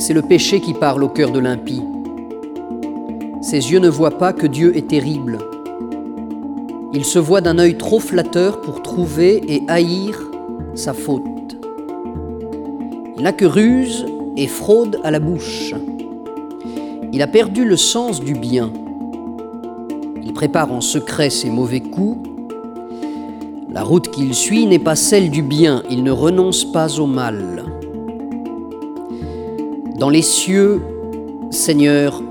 C'est le péché qui parle au cœur de l'impie. Ses yeux ne voient pas que Dieu est terrible. Il se voit d'un œil trop flatteur pour trouver et haïr sa faute. Il n'a que ruse et fraude à la bouche. Il a perdu le sens du bien. Il prépare en secret ses mauvais coups. La route qu'il suit n'est pas celle du bien, il ne renonce pas au mal. Dans les cieux, Seigneur,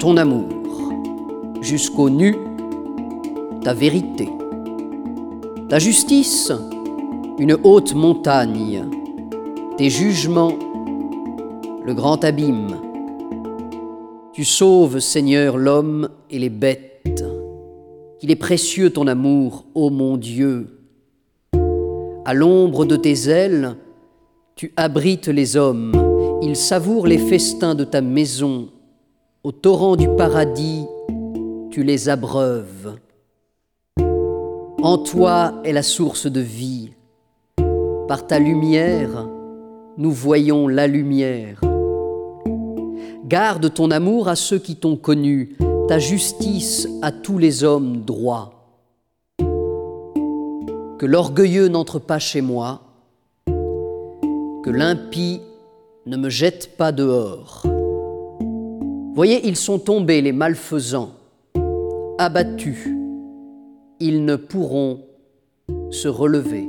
ton amour, jusqu'au nu, ta vérité. Ta justice, une haute montagne, tes jugements, le grand abîme. Tu sauves, Seigneur, l'homme et les bêtes. Qu'il est précieux ton amour, ô mon Dieu. À l'ombre de tes ailes, tu abrites les hommes ils savourent les festins de ta maison. Au torrent du paradis, tu les abreuves. En toi est la source de vie. Par ta lumière, nous voyons la lumière. Garde ton amour à ceux qui t'ont connu, ta justice à tous les hommes droits. Que l'orgueilleux n'entre pas chez moi, que l'impie ne me jette pas dehors. Voyez, ils sont tombés, les malfaisants, abattus. Ils ne pourront se relever.